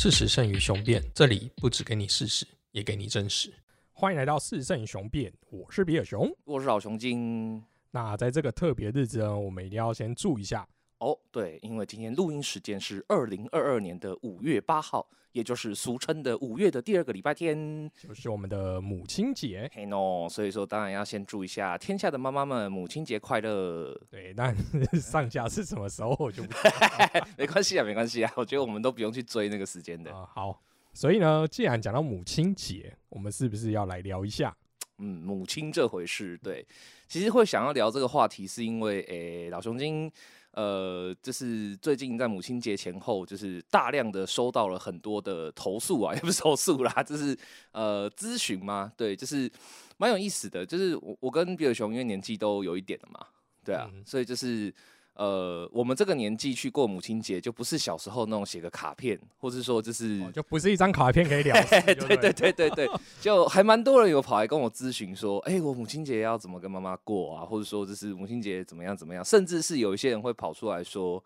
事实胜于雄辩，这里不只给你事实，也给你真实。欢迎来到事胜雄辩，我是比尔熊。我是老熊精。那在这个特别日子呢，我们一定要先注意一下。哦，对，因为今天录音时间是二零二二年的五月八号，也就是俗称的五月的第二个礼拜天，就是我们的母亲节。嘿喏，所以说当然要先祝一下天下的妈妈们母亲节快乐。对，那 上架是什么时候我就不知道。没关系啊，没关系啊，我觉得我们都不用去追那个时间的。啊好，所以呢，既然讲到母亲节，我们是不是要来聊一下？嗯，母亲这回事，对，其实会想要聊这个话题，是因为诶，老熊精，呃，就是最近在母亲节前后，就是大量的收到了很多的投诉啊，也不是投诉啦，就是呃咨询嘛，对，就是蛮有意思的，就是我我跟比尔熊因为年纪都有一点了嘛，对啊，嗯所以就是。呃，我们这个年纪去过母亲节，就不是小时候那种写个卡片，或是说就是哦就不是一张卡片可以了事。对对对对对对，就还蛮多人有跑来跟我咨询说，哎、我母亲节要怎么跟妈妈过啊？或者说就是母亲节怎么样怎么样，甚至是有一些人会跑出来说，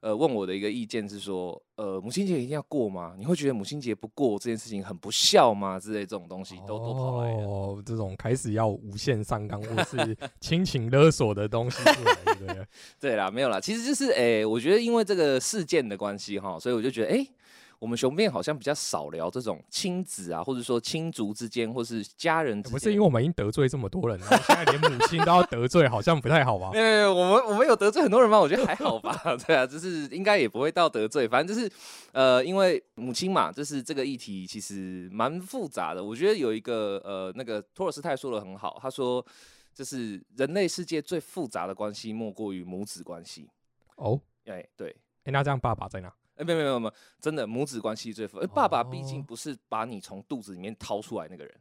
呃，问我的一个意见是说，呃，母亲节一定要过吗？你会觉得母亲节不过这件事情很不孝吗？之类这种东西都都跑来这种开始要无限上纲或是亲情勒索的东西出来，对对？对啦，没有啦，其实就是哎、我觉得因为这个事件的关系哈，所以我就觉得哎。我们雄辩好像比较少聊这种亲子啊，或者说亲族之间，或是家人之间。不是因为我们已经得罪这么多人了，现在连母亲都要得罪，好像不太好吧 没？有没有，我们我们有得罪很多人吗？我觉得还好吧。对啊，就是应该也不会到得罪，反正就是呃，因为母亲嘛，就是这个议题其实蛮复杂的。我觉得有一个呃，那个托尔斯泰说的很好，他说就是人类世界最复杂的关系莫过于母子关系。哦，哎，对。哎，那这样爸爸在哪？哎，没有没有没有，真的母子关系最复。杂，爸爸毕竟哦不是把你从肚子里面掏出来那个人，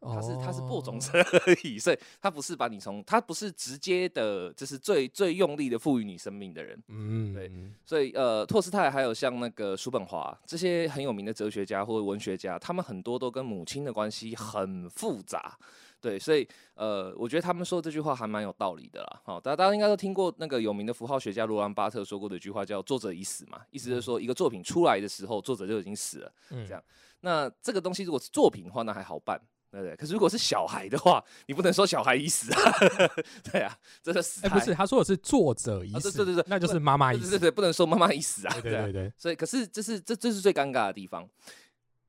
他是他是播种哦者而已，所以他不是把你从他不是直接的，就是最最用力的赋予你生命的人。嗯，对所以呃，托斯泰还有像那个叔本华这些很有名的哲学家或者文学家，他们很多都跟母亲的关系很复杂。对，所以呃，我觉得他们说这句话还蛮有道理的啦。好，大家大家应该都听过那个有名的符号学家罗兰巴特说过的一句话，叫“作者已死”嘛，意思就是说一个作品出来的时候，作者就已经死了。嗯这样那这个东西如果是作品的话，那还好办，对不对？可是如果是小孩的话，你不能说小孩已死啊，对啊，这是死哎，不是，他说的是作者已死，啊对对对对那就是妈妈已死。对对对，不能说妈妈已死啊，对对对，所以，可是这是这这是最尴尬的地方。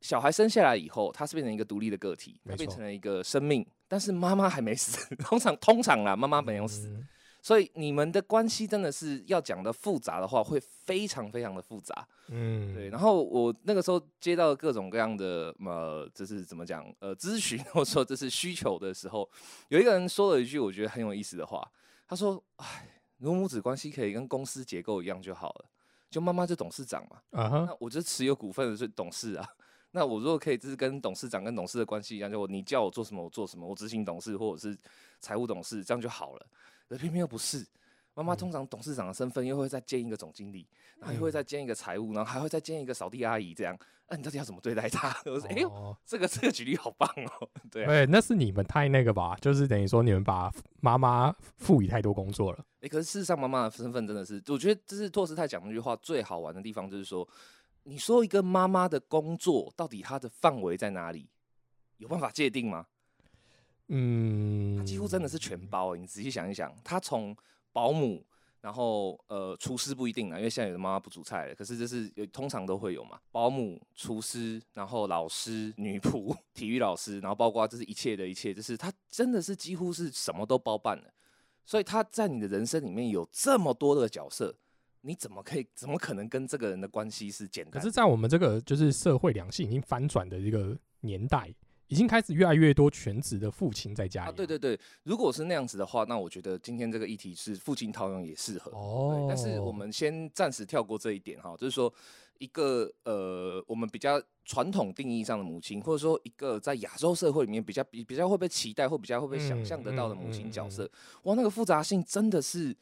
小孩生下来以后，他是变成一个独立的个体，他变成了一个生命，但是妈妈还没死。通常通常啦，妈妈没有死，嗯所以你们的关系真的是要讲的复杂的话，会非常非常的复杂。嗯，对，然后我那个时候接到各种各样的呃，就是怎么讲呃咨询或者说这是需求的时候，有一个人说了一句我觉得很有意思的话，他说：“哎，母子关系可以跟公司结构一样就好了，就妈妈就董事长嘛。”啊哈，那我就持有股份的是董事啊。那我如果可以，就是跟董事长跟董事的关系一样，就你叫我做什么我做什么，我执行董事或者是财务董事，这样就好了。可偏偏又不是，妈妈通常董事长的身份又会再兼一个总经理，然后又会再兼一个财务，然后还会再兼一个扫地阿姨，这样，那、你到底要怎么对待她？我说，哎呦，哦这个这个举例好棒哦，对啊，对，那是你们太那个吧？就是等于说你们把妈妈赋予太多工作了。哎、可是事实上，妈妈的身份真的是，我觉得这是托斯泰讲那句话最好玩的地方，就是说，你说一个妈妈的工作到底她的范围在哪里？有办法界定吗？嗯，她几乎真的是全包、欸。你仔细想一想，她从保姆，然后呃，厨师不一定啊，因为现在有的妈妈不煮菜了，可是这是有通常都会有嘛，保姆、厨师，然后老师、女仆、体育老师，然后包括这是一切的一切，就是她真的是几乎是什么都包办了。所以她在你的人生里面有这么多的角色，你怎么可以怎么可能跟这个人的关系是简单的？可是，在我们这个就是社会良性已经翻转的一个年代，已经开始越来越多全职的父亲在家里。啊，对对对，如果是那样子的话，那我觉得今天这个议题是父亲套用也适合。哦，但是我们先暂时跳过这一点哈，就是说一个呃，我们比较传统定义上的母亲，或者说一个在亚洲社会里面比较比比较会被期待或比较会被想象得到的母亲角色，哇，那个复杂性真的是。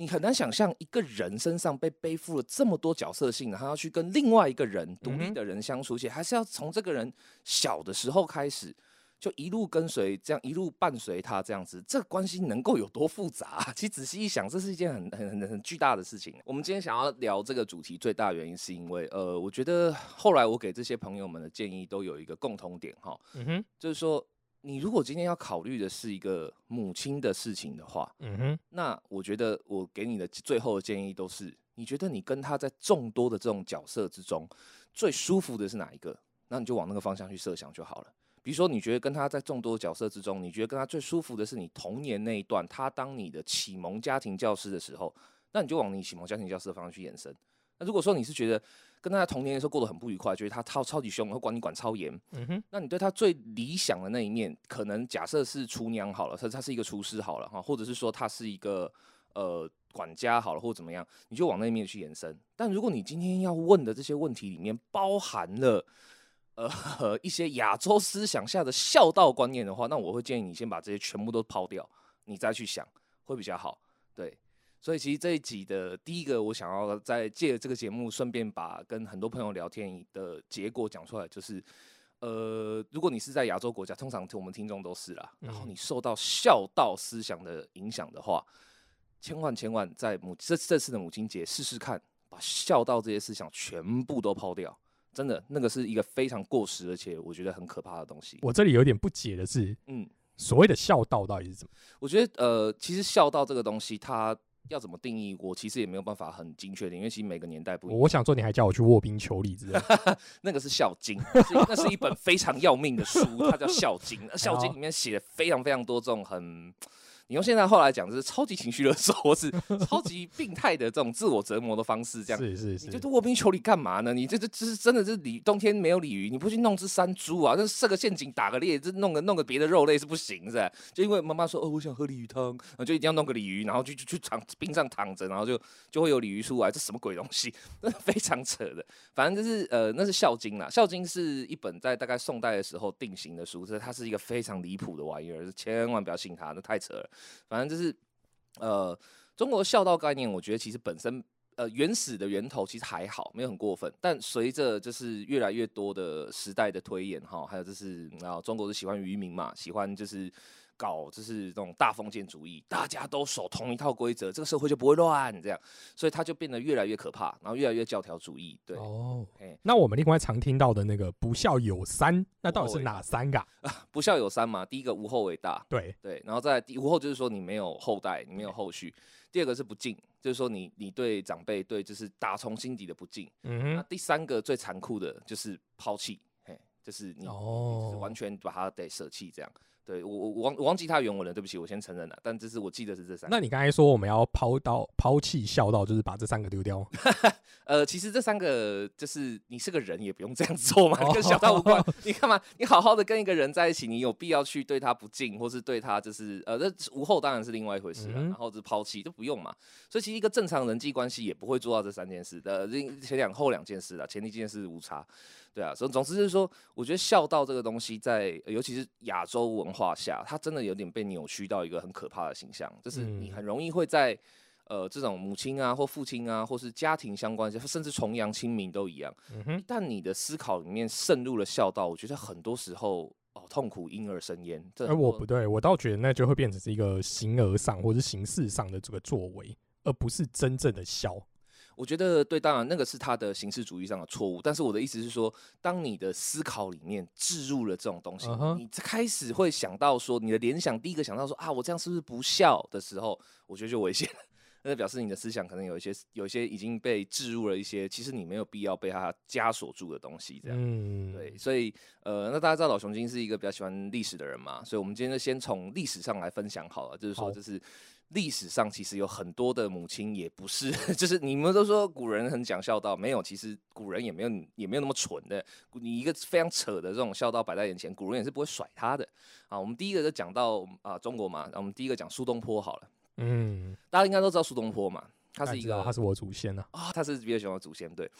你很难想象一个人身上被背负了这么多角色性，然后要去跟另外一个人独立的人相处，而且还是要从这个人小的时候开始，就一路跟随，这样一路伴随他这样子，这关系能够有多复杂？其实仔细一想，这是一件很很很很巨大的事情。我们今天想要聊这个主题，最大原因是因为，呃，我觉得后来我给这些朋友们的建议都有一个共同点哈，嗯哼，就是说，你如果今天要考虑的是一个母亲的事情的话，嗯哼，那我觉得我给你的最后的建议都是，你觉得你跟他在众多的这种角色之中，最舒服的是哪一个？那你就往那个方向去设想就好了。比如说，你觉得跟他在众多角色之中，你觉得跟他最舒服的是你童年那一段，他当你的启蒙家庭教师的时候，那你就往你启蒙家庭教师的方向去延伸。那如果说你是觉得跟他在童年的时候过得很不愉快，觉得他超超级凶，会管你管超严，嗯哼，那你对他最理想的那一面，可能假设是厨娘好了，他他是一个厨师好了哈，或者是说他是一个呃管家好了，或者怎么样，你就往那一面去延伸。但如果你今天要问的这些问题里面包含了呃一些亚洲思想下的孝道观念的话，那我会建议你先把这些全部都抛掉，你再去想会比较好。对，所以其实这一集的第一个，我想要在借这个节目，顺便把跟很多朋友聊天的结果讲出来，就是呃，如果你是在亚洲国家，通常我们听众都是啦，然后你受到孝道思想的影响的话，千万千万在母这这次的母亲节试试看，把孝道这些思想全部都抛掉。真的，那个是一个非常过时，而且我觉得很可怕的东西。我这里有点不解的是，嗯，所谓的孝道到底是怎么？我觉得呃，其实孝道这个东西，它要怎么定义，我其实也没有办法很精确的，因为其实每个年代不一样。我想说，你还叫我去卧冰求鲤之类的，那个是《孝经》，是那是一本非常要命的书，它叫《孝经》。那《孝经 》里面写了非常非常多这种很。你用现在后来讲，就是超级情绪勒索，或是超级病态的这种自我折磨的方式，这样是是是。你就卧冰求鲤干嘛呢？你这这这是真的是鲤冬天没有鲤鱼，你不去弄只山猪啊？那设个陷阱打个猎，这弄个弄个别的肉类是不行，是吧？就因为妈妈说哦，我想喝鲤鱼汤，就一定要弄个鲤鱼，然后就就去躺冰上躺着，然后就就会有鲤鱼出来，这什么鬼东西？那非常扯的。反正就是呃，那是《孝经》啦，《孝经》是一本在大概宋代的时候定型的书，这它是一个非常离谱的玩意儿，千万不要信它，那太扯了。反正就是，呃，中国孝道概念，我觉得其实本身，呃，原始的源头其实还好，没有很过分。但随着就是越来越多的时代的推演，哈，还有就是啊，中国是喜欢愚民嘛，喜欢就是。搞就是这种大封建主义，大家都守同一套规则，这个社会就不会乱，这样，所以它就变得越来越可怕，然后越来越教条主义。对哦，那我们另外常听到的那个不孝有三，那到底是哪三个？不孝有三嘛，第一个无后为大，对对，然后再无后就是说你没有后代，你没有后续。第二个是不敬，就是说你你对长辈对就是打从心底的不敬。嗯。那第三个最残酷的就是抛弃，嘿，就是你哦，完全把它得舍弃这样。对我我我忘我忘记他原文了，对不起，我先承认了。但这是我记得是这三。那你刚才说我们要抛到抛弃孝道，就是把这三个丢掉？呃，其实这三个就是你是个人也不用这样做嘛，跟孝道无关。你干嘛？你好好的跟一个人在一起，你有必要去对他不敬，或是对他就是呃，那无后当然是另外一回事了。然后是抛弃就不用嘛。所以其实一个正常人际关系也不会做到这三件事的，前两后两件事了，前一件事无差。对啊，总总之就是说，我觉得孝道这个东西，在尤其是亚洲文化下，它真的有点被扭曲到一个很可怕的形象，就是你很容易会在呃这种母亲啊或父亲啊，或是家庭相关，甚至重阳清明都一样。嗯但你的思考里面渗入了孝道，我觉得很多时候哦，痛苦因而生焉。而我不对，我倒觉得那就会变成是一个形而上或是形式上的这个作为，而不是真正的孝。我觉得对，当然那个是他的形式主义上的错误。但是我的意思是说，当你的思考里面置入了这种东西，你开始会想到说，你的联想第一个想到说啊，我这样是不是不孝的时候，我觉得就危险了。那表示你的思想可能有一些有一些已经被置入了一些，其实你没有必要被它枷锁住的东西。这样，对，所以呃，那大家知道老熊精是一个比较喜欢历史的人嘛？所以我们今天就先从历史上来分享好了，就是说，就是。历史上其实有很多的母亲也不是，就是你们都说古人很讲孝道，没有，其实古人也没有也没有那么蠢的。你一个非常扯的这种孝道摆在眼前，古人也是不会甩他的。啊，我们第一个就讲到啊中国嘛，我们第一个讲苏东坡好了。嗯，大家应该都知道苏东坡嘛，他是一个，他是我祖先呢。啊，他是比较喜欢祖先。对，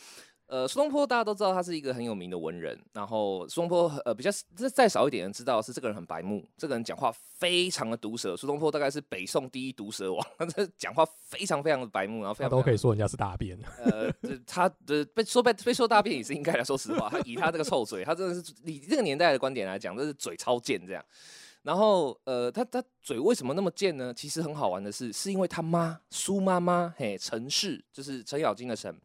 呃，苏东坡大家都知道他是一个很有名的文人，然后苏东坡呃比较这再少一点人知道是这个人很白目，这个人讲话非常的毒舌。苏东坡大概是北宋第一毒舌王，他这讲话非常非常的白目，然后非常他都可以说人家是大便。呃，他的被说被被说大便也是应该的，说实话，他以他这个臭嘴，他真的是以这个年代的观点来讲，这是嘴超贱这样。然后呃，他他嘴为什么那么贱呢？其实很好玩的是，是因为他妈苏妈妈嘿陈氏，就是程咬金的陈。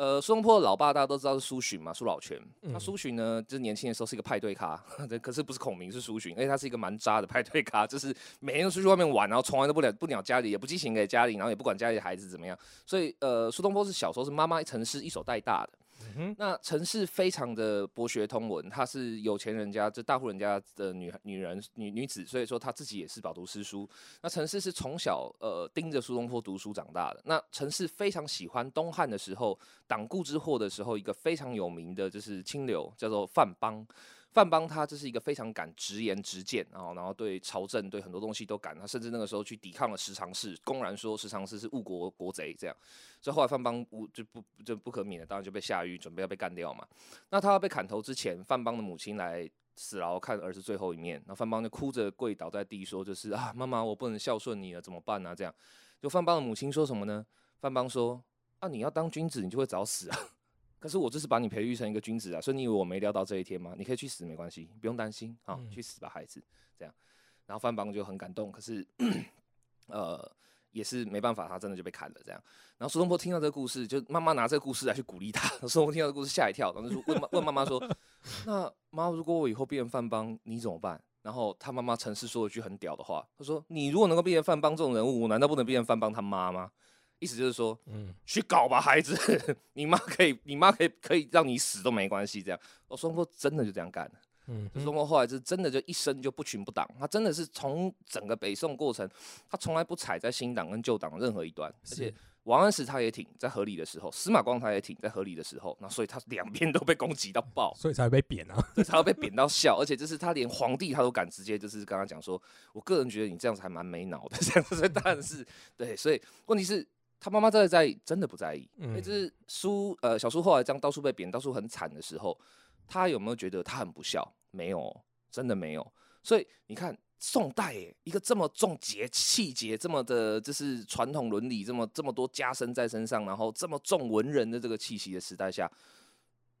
呃，苏东坡的老爸大家都知道是苏洵嘛，苏老泉。那苏洵呢，就是年轻的时候是一个派对咖，可是不是孔明是苏洵，而且他是一个蛮渣的派对咖，就是每天都出去外面玩，然后从来都不了不鸟家里，也不寄情给家里，然后也不管家里的孩子怎么样。所以呃，苏东坡是小时候是妈妈陈氏一手带大的。那陈氏非常的博学通文，她是有钱人家，这大户人家的女女人女女子，所以说她自己也是饱读诗书。那陈氏是从小呃盯着苏东坡读书长大的。那陈氏非常喜欢东汉的时候党锢之祸的时候，一个非常有名的就是清流，叫做范邦。范邦他这是一个非常敢直言直谏，然后然后对朝政对很多东西都敢，他甚至那个时候去抵抗了十常侍，公然说十常侍是误国国贼这样，所以后来范邦无就不就不可免的，当然就被下狱，准备要被干掉嘛。那他要被砍头之前，范邦的母亲来死牢看儿子最后一面，那范邦就哭着跪倒在地说，就是啊妈妈我不能孝顺你了，怎么办呢？这样，就范邦的母亲说什么呢？范邦说啊你要当君子，你就会早死啊。可是我这是把你培育成一个君子啊，所以你以为我没料到这一天吗？你可以去死没关系，不用担心啊，去死吧孩子，这样。然后范邦就很感动，可是呃也是没办法，他真的就被砍了这样。然后苏东坡听到这个故事，就妈妈拿这个故事来去鼓励他。苏东坡听到这个故事吓一跳，然后就问问妈妈说：“ 那妈，如果我以后变成范邦，你怎么办？”然后他妈妈陈氏说了一句很屌的话，他说：“你如果能够变成范邦这种人物，我难道不能变成范邦他妈吗？”意思就是说，嗯，去搞吧，孩子，你妈可以，你妈可以，可以让你死都没关系。这样，我苏东坡真的就这样干了。嗯，苏东坡后来是真的就一生就不群不党，他真的是从整个北宋过程，他从来不踩在新党跟旧党任何一端，而且王安石他也挺在合理的时候，司马光他也挺在合理的时候，那所以他两边都被攻击到爆，所以才会被贬啊，才会被贬到笑，而且就是他连皇帝他都敢直接就是跟他讲说，我个人觉得你这样子还蛮没脑的，这样子，当然是对，所以问题是。他妈妈在在意，真的不在意。嗯，就是苏呃小苏后来这样到处被贬，到处很惨的时候，他有没有觉得他很不孝？没有，真的没有。所以你看，宋代一个这么重节气节，这么的，就是传统伦理，这么这么多加深在身上，然后这么重文人的这个气息的时代下。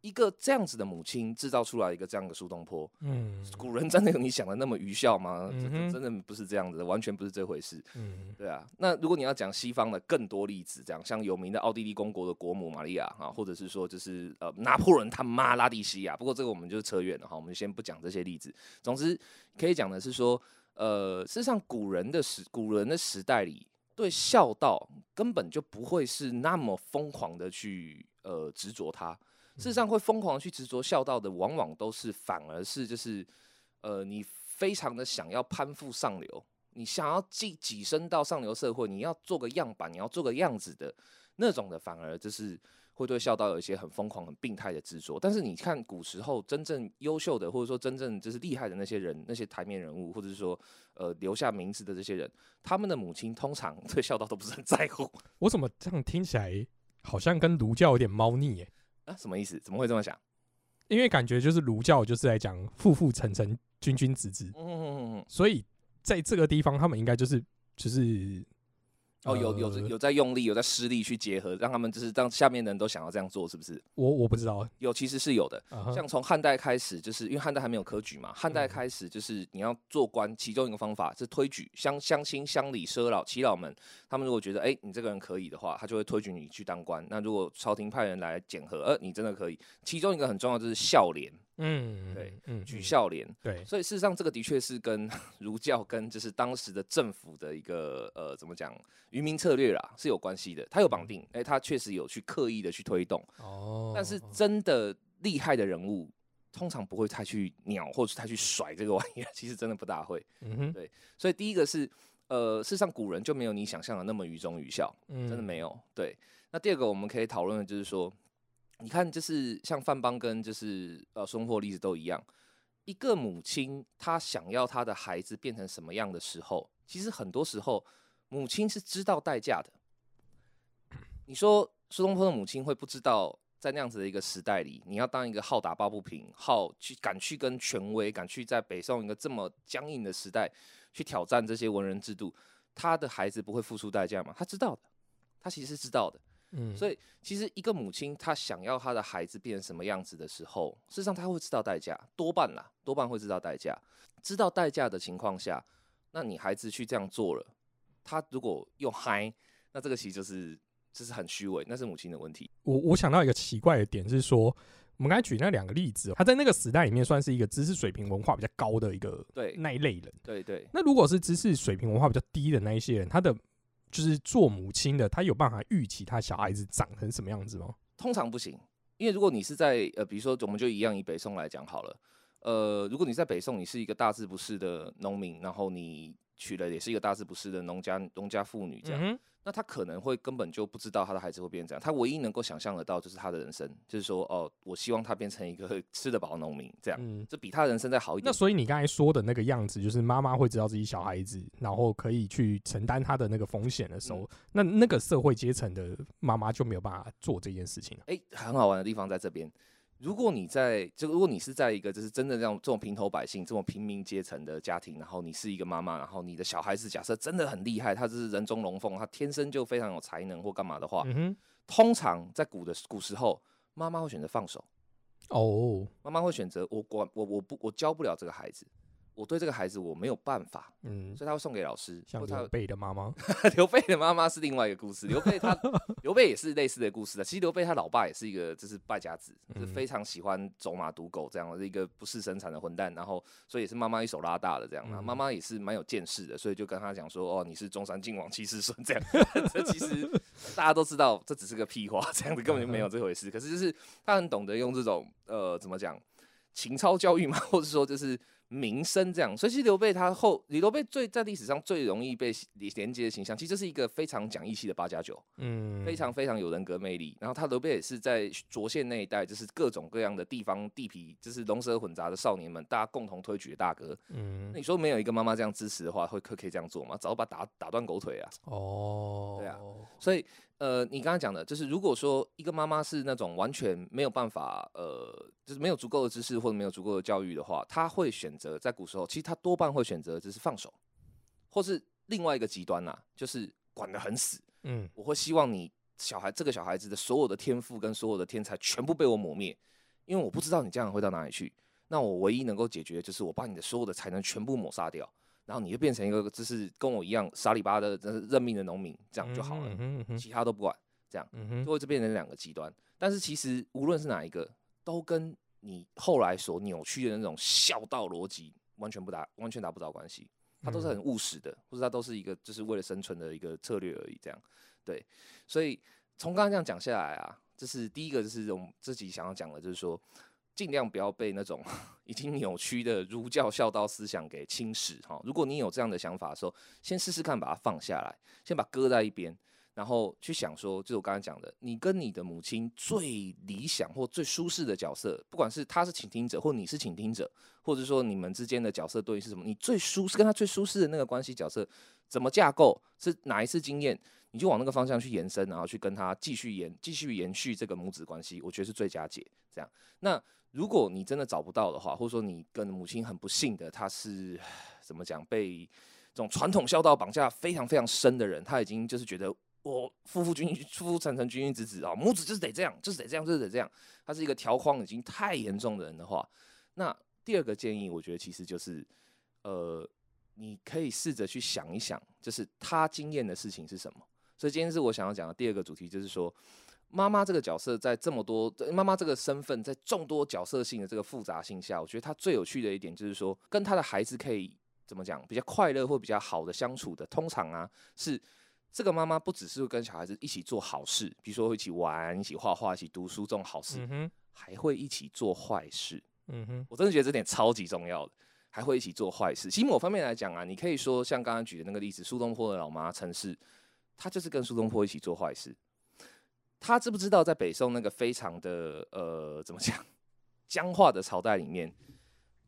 一个这样子的母亲制造出来一个这样的苏东坡，嗯，古人真的有你想的那么愚孝吗？真的不是这样子，完全不是这回事。嗯，对啊。那如果你要讲西方的更多例子，这样像有名的奥地利公国的国母玛利亚哈，或者是说就是呃拿破仑他妈拉蒂西亚，不过这个我们就扯远了哈，我们先不讲这些例子。总之可以讲的是说，呃，事实上古人的时古人的时代里，对孝道根本就不会是那么疯狂的去呃执着它。事实上，会疯狂去执着孝道的，往往都是反而是就是，呃，你非常的想要攀附上流，你想要跻跻身到上流社会，你要做个样板，你要做个样子的那种的，反而就是会对孝道有一些很疯狂、很病态的执着。但是你看古时候真正优秀的，或者说真正就是厉害的那些人，那些台面人物，或者是说呃留下名字的这些人，他们的母亲通常 对孝道都不是很在乎。我怎么这样听起来好像跟儒教有点猫腻耶？什么意思？怎么会这么想？因为感觉就是儒教就是来讲父父臣臣君君子子，嗯嗯嗯，所以在这个地方他们应该就是就是。哦，有有有在用力，有在施力去结合，让他们就是让下面的人都想要这样做，是不是？我我不知道，有其实是有的。像从汉代开始，就是因为汉代还没有科举嘛，汉代开始就是你要做官，其中一个方法是推举乡乡亲乡里奢老耆老们，他们如果觉得哎你这个人可以的话，他就会推举你去当官。那如果朝廷派人来检核，呃你真的可以，其中一个很重要就是孝廉。嗯，对，嗯，举孝廉，对，所以事实上这个的确是跟 儒教跟就是当时的政府的一个呃怎么讲愚民策略啦是有关系的，它有绑定，哎，他确实有去刻意的去推动，哦，但是真的厉害的人物通常不会太去鸟或者太去甩这个玩意儿，其实真的不大会，嗯哼，对，所以第一个是呃，事实上古人就没有你想象的那么愚忠愚孝，嗯，真的没有，对，那第二个我们可以讨论的就是说。你看，就是像范邦跟就是呃生活例子都一样，一个母亲她想要她的孩子变成什么样的时候，其实很多时候母亲是知道代价的。你说苏东坡的母亲会不知道在那样子的一个时代里，你要当一个好打抱不平、好去敢去跟权威、敢去在北宋一个这么僵硬的时代去挑战这些文人制度，他的孩子不会付出代价吗？他知道的，他其实是知道的。嗯，所以其实一个母亲她想要她的孩子变成什么样子的时候，事实上她会知道代价，多半啦，多半会知道代价。知道代价的情况下，那你孩子去这样做了，他如果又嗨，那这个其实就是就是很虚伪，那是母亲的问题。我我想到一个奇怪的点是说，我们刚才举那两个例子，他在那个时代里面算是一个知识水平文化比较高的一个对那一类人。对对，那如果是知识水平文化比较低的那一些人，他的就是做母亲的，他有办法预期他小孩子长成什么样子吗？通常不行，因为如果你是在呃，比如说我们就一样以北宋来讲好了，呃，如果你在北宋，你是一个大字不识的农民，然后你娶了也是一个大字不识的农家农家妇女这样。嗯那他可能会根本就不知道他的孩子会变成这样，他唯一能够想象得到就是他的人生，就是说，哦，我希望他变成一个 吃得饱的农民，这样，嗯，这比他的人生再好一点。那所以你刚才说的那个样子，就是妈妈会知道自己小孩子，然后可以去承担他的那个风险的时候，那那个社会阶层的妈妈就没有办法做这件事情了。哎、很好玩的地方在这边。如果你在，就如果你是在一个就是真的这样这种平头百姓、这种平民阶层的家庭，然后你是一个妈妈，然后你的小孩子假设真的很厉害，他就是人中龙凤，他天生就非常有才能或干嘛的话，嗯，通常在古的古时候，妈妈会选择放手，哦，妈妈会选择我管我我不我教不了这个孩子，我对这个孩子我没有办法，嗯，所以他会送给老师，像刘备的妈妈，刘备的妈妈是另外一个故事，刘备他刘备也是类似的故事的。其实刘备他老爸也是一个就是败家子，就是嗯非常喜欢走马赌狗这样的一个不事生产的混蛋，然后所以也是妈妈一手拉大的这样。那嗯妈妈也是蛮有见识的，所以就跟他讲说，哦，你是中山靖王七世孙这样。这其实大家都知道，这只是个屁话，这样子根本就没有这回事。可是就是他很懂得用这种呃怎么讲情操教育嘛，或者说就是名声这样。所以其实刘备他后，刘备最在历史上最容易被连接的形象，其实这是一个非常讲义气的八加九，嗯，非常非常有人格魅力。然后他刘备也是在涿县那一带，就是各种各样的地方地痞，就是龙蛇混杂的少年们，大家共同推举的大哥。嗯那，你说没有一个妈妈这样支持的话，会可可以这样做吗？早把打打断狗腿啊！哦，对啊所以，呃，你刚刚讲的，就是如果说一个妈妈是那种完全没有办法，呃，就是没有足够的知识或者没有足够的教育的话，她会选择在古时候，其实她多半会选择就是放手，或是另外一个极端呐、就是管得很死。嗯我会希望你小孩这个小孩子的所有的天赋跟所有的天才全部被我抹灭，因为我不知道你将来会到哪里去。那我唯一能够解决的就是我把你的所有的才能全部抹杀掉，然后你就变成一个就是跟我一样傻里巴的呃认命的农民，这样就好了。其他都不管，这样就会就变成两个极端。但是其实无论是哪一个，都跟你后来所扭曲的那种孝道逻辑完全不搭，完全搭不着关系。它都是很务实的，或者它都是一个就是为了生存的一个策略而已。这样，对。所以从刚刚这样讲下来啊，这是第一个，就是我们自己想要讲的，就是说尽量不要被那种 已经扭曲的儒教孝道思想给侵蚀哈。如果你有这样的想法的时候，先试试看把它放下来，先把搁在一边。然后去想说，就是我刚才讲的，你跟你的母亲最理想或最舒适的角色，不管是他是倾听者，或你是倾听者，或者说你们之间的角色对应是什么，你最舒适跟他最舒适的那个关系角色怎么架构，是哪一次经验，你就往那个方向去延伸，然后去跟他继续延继续延续这个母子关系，我觉得是最佳解。这样，那如果你真的找不到的话，或者说你跟母亲很不幸的，她是怎么讲被这种传统孝道绑架非常非常深的人，他已经就是觉得。我夫妇君夫妇臣臣君君子子啊，母子就是得这样，就是得这样，就是得这样。他是一个条框已经太严重的人的话，那第二个建议，我觉得其实就是，呃，你可以试着去想一想，就是他经验的事情是什么。所以今天是我想要讲的第二个主题，就是说，妈妈这个角色在这么多妈妈这个身份在众多角色性的这个复杂性下，我觉得她最有趣的一点就是说，跟她的孩子可以怎么讲比较快乐或比较好的相处的，通常啊是。这个妈妈不只是会跟小孩子一起做好事，比如说一起玩、一起画画、一起读书这种好事，还会一起做坏事。嗯哼我真的觉得这点超级重要的，还会一起做坏事。其实某方面来讲啊，你可以说像刚刚举的那个例子，苏东坡的老妈陈氏，她就是跟苏东坡一起做坏事。他知不知道在北宋那个非常的呃怎么讲 僵化的朝代里面，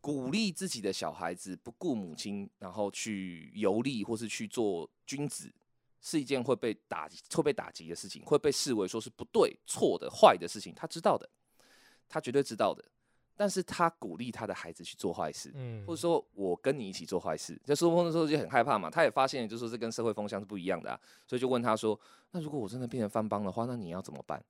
鼓励自己的小孩子不顾母亲，然后去游历或是去做君子，是一件会被打会被打击的事情，会被视为说是不对、错的、坏的事情。他知道的，他绝对知道的。但是他鼓励他的孩子去做坏事，嗯或者说我跟你一起做坏事。在苏峰的时候就很害怕嘛，他也发现就是说这跟社会风向是不一样的啊，所以就问他说：“那如果我真的变成翻帮的话，那你要怎么办？”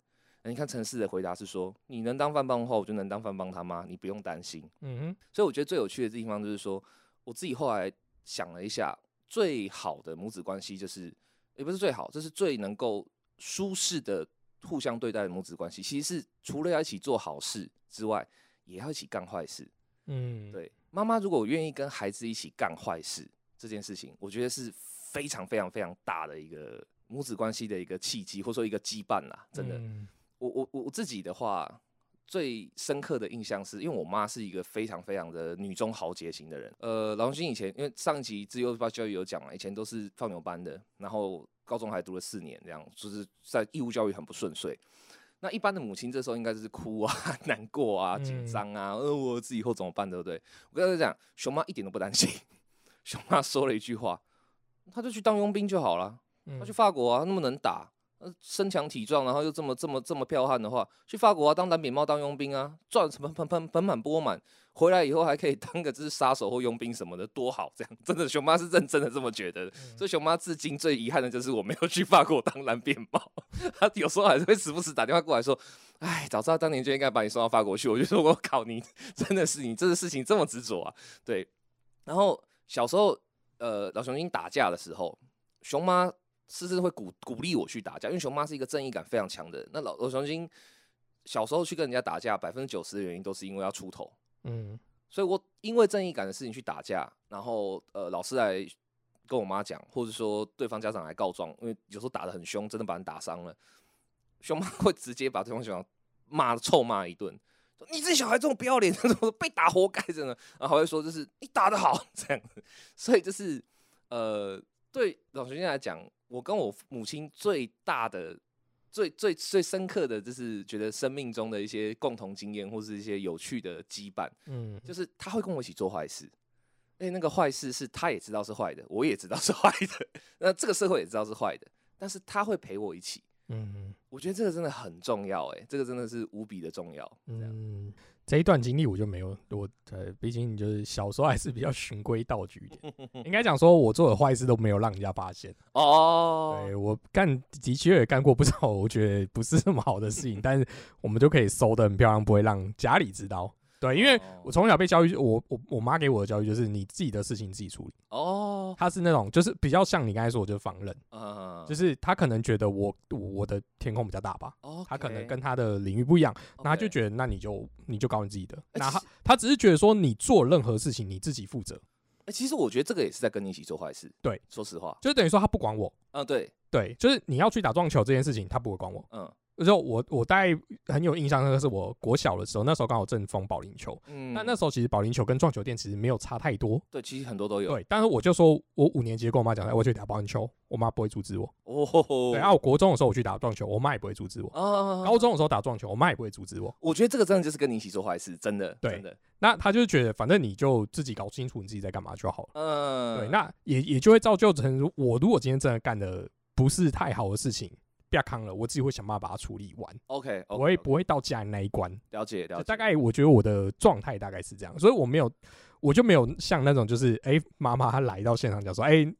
那你看陈氏的回答是说：“你能当翻帮的话，我就能当翻帮他妈，你不用担心。”嗯哼，所以我觉得最有趣的地方就是说，我自己后来想了一下，最好的母子关系就是，也不是最好，这是最能够舒适的互相对待的母子关系。其实是除了要一起做好事之外，也要一起干坏事。嗯，对，妈妈如果愿意跟孩子一起干坏事这件事情，我觉得是非常非常非常大的一个母子关系的一个契机，或者说一个羁绊啦。真的，嗯我我我我自己的话，最深刻的印象是因为我妈是一个非常非常的女中豪杰型的人。呃，老雄心以前因为上一集自由班教育有讲嘛，以前都是放牛班的，然后高中还读了四年，这样就是在义务教育很不顺遂。那一般的母亲这时候应该是哭啊、难过啊、紧嗯张啊，呃，我儿子以后怎么办，对不对？我跟他讲，熊妈一点都不担心。熊妈说了一句话，他就去当佣兵就好了。他嗯去法国啊，那么能打，呃，身强体壮，然后又这么这么这么彪悍的话，去法国啊当蓝扁帽当佣兵啊，赚盆盆盆盆满钵满，回来以后还可以当个就是杀手或佣兵什么的，多好！这样真的，熊妈是认真的这么觉得的。所以熊妈至今最遗憾的就是我没有去法国当蓝扁帽，她有时候还是会时不时打电话过来说：“哎，早知道当年就应该把你送到法国去。”我就说：“我靠，你真的是你这个事情这么执着啊？”对。然后小时候，呃，老熊精打架的时候，熊妈是是会鼓鼓励我去打架，因为熊妈是一个正义感非常强的人。那老老熊精小时候去跟人家打架，百分之九十的原因都是因为要出头，嗯所以我因为正义感的事情去打架，然后呃老师来跟我妈讲，或者说对方家长来告状，因为有时候打得很凶，真的把人打伤了，熊妈 会直接把对方小孩骂臭骂一顿。说你这小孩这么不要脸，怎么被打活该着呢？然后还会说就是你打得好这样子，所以就是呃，对老学生来讲，我跟我母亲最大的、最最最深刻的，就是觉得生命中的一些共同经验，或是一些有趣的羁绊，嗯就是他会跟我一起做坏事。而且那个坏事是他也知道是坏的，我也知道是坏的，那这个社会也知道是坏的，但是他会陪我一起。嗯我觉得这个真的很重要，哎，这个真的是无比的重要。嗯，这一段经历我就没有，我呃，毕竟就是小时候还是比较循规蹈矩一点，应该讲说我做的坏事都没有让人家发现。哦，对我干的确也干过不少，我觉得不是那么好的事情，但是我们就可以收的很漂亮，不会让家里知道。对，因为哦我从小被教育，我我我妈给我的教育就是你自己的事情自己处理。哦，她是那种就是比较像你刚才说，我就是放任，嗯，就是她可能觉得我我我的天空比较大吧，哦，她可能跟她的领域不一样，那她就觉得那你就你就搞你自己的，哎那她她只是觉得说你做任何事情你自己负责，哎、其实我觉得这个也是在跟你一起做坏事。对，说实话，就等于说她不管我，嗯，对，对，就是你要去打撞球这件事情，她不会管我。嗯就我我大概很有印象，那个是我国小的时候，那时候刚好正逢保龄球。嗯，那那时候其实保龄球跟撞球店其实没有差太多，对，其实很多都有。对。但是我就说我五年级跟我妈讲，哎我去打保龄球，我妈不会阻止我。哦吼吼，对，啊，我国中的时候我去打撞球，我妈也不会阻止我。啊，高中的时候打撞球，我妈也不会阻止我。我觉得这个真的就是跟你一起做坏事，真的，对真的，那他就是觉得，反正你就自己搞清楚你自己在干嘛就好了。嗯，对，那也也就会造就成我如果今天真的干的不是太好的事情，不要扛了，我自己会想办法把它处理完，OK，我会不会到家里那一关。了解了解，就大概我觉得我的状态大概是这样，所以我没有，我就没有像那种就是哎，妈妈她来到现场讲说，哎、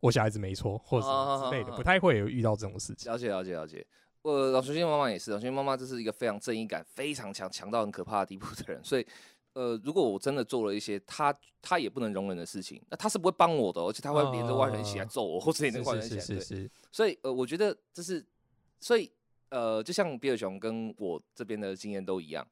我小孩子没错，或者什么之类的，啊不太会有遇到这种事情。了解了解了解。我老学生妈妈也是，老学生妈妈这是一个非常正义感非常强、强到很可怕的地步的人，所以。呃，如果我真的做了一些他他也不能容忍的事情，那他是不会帮我的哦，而且他会连着外人一起来揍我，或者连着外人一起来对是是是是，所以呃，我觉得这是，所以呃，就像比尔熊跟我这边的经验都一样，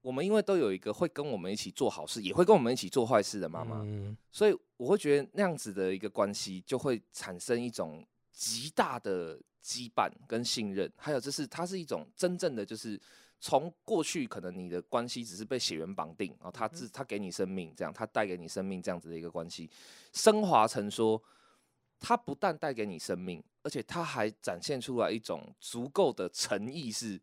我们因为都有一个会跟我们一起做好事，也会跟我们一起做坏事的妈妈，嗯所以我会觉得那样子的一个关系就会产生一种极大的羁绊跟信任，还有就是它是一种真正的就是。从过去可能你的关系只是被血缘绑定，然后他自他给你生命，这样他带给你生命这样子的一个关系，升华成说，他不但带给你生命，而且他还展现出来一种足够的诚意，是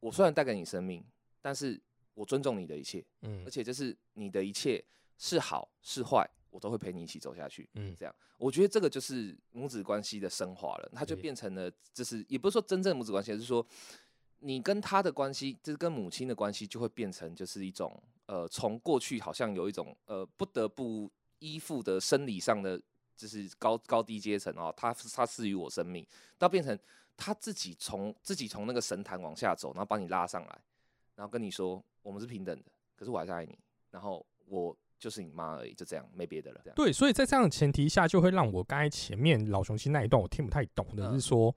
我虽然带给你生命，但是我尊重你的一切，嗯而且就是你的一切是好是坏，我都会陪你一起走下去。嗯这样，我觉得这个就是母子关系的升华了，它就变成了，就是也不是说真正母子关系，而是说你跟他的关系，就是跟母亲的关系，就会变成就是一种呃，从过去好像有一种呃不得不依附的生理上的，就是高高低阶层哦，他他赐予我生命，到变成他自己从自己从那个神坛往下走，然后把你拉上来，然后跟你说我们是平等的，可是我还是爱你，然后我就是你妈而已，就这样，没别的了。这样。对，所以在这样的前提下，就会让我刚才前面老雄心那一段我听不太懂的嗯。是说，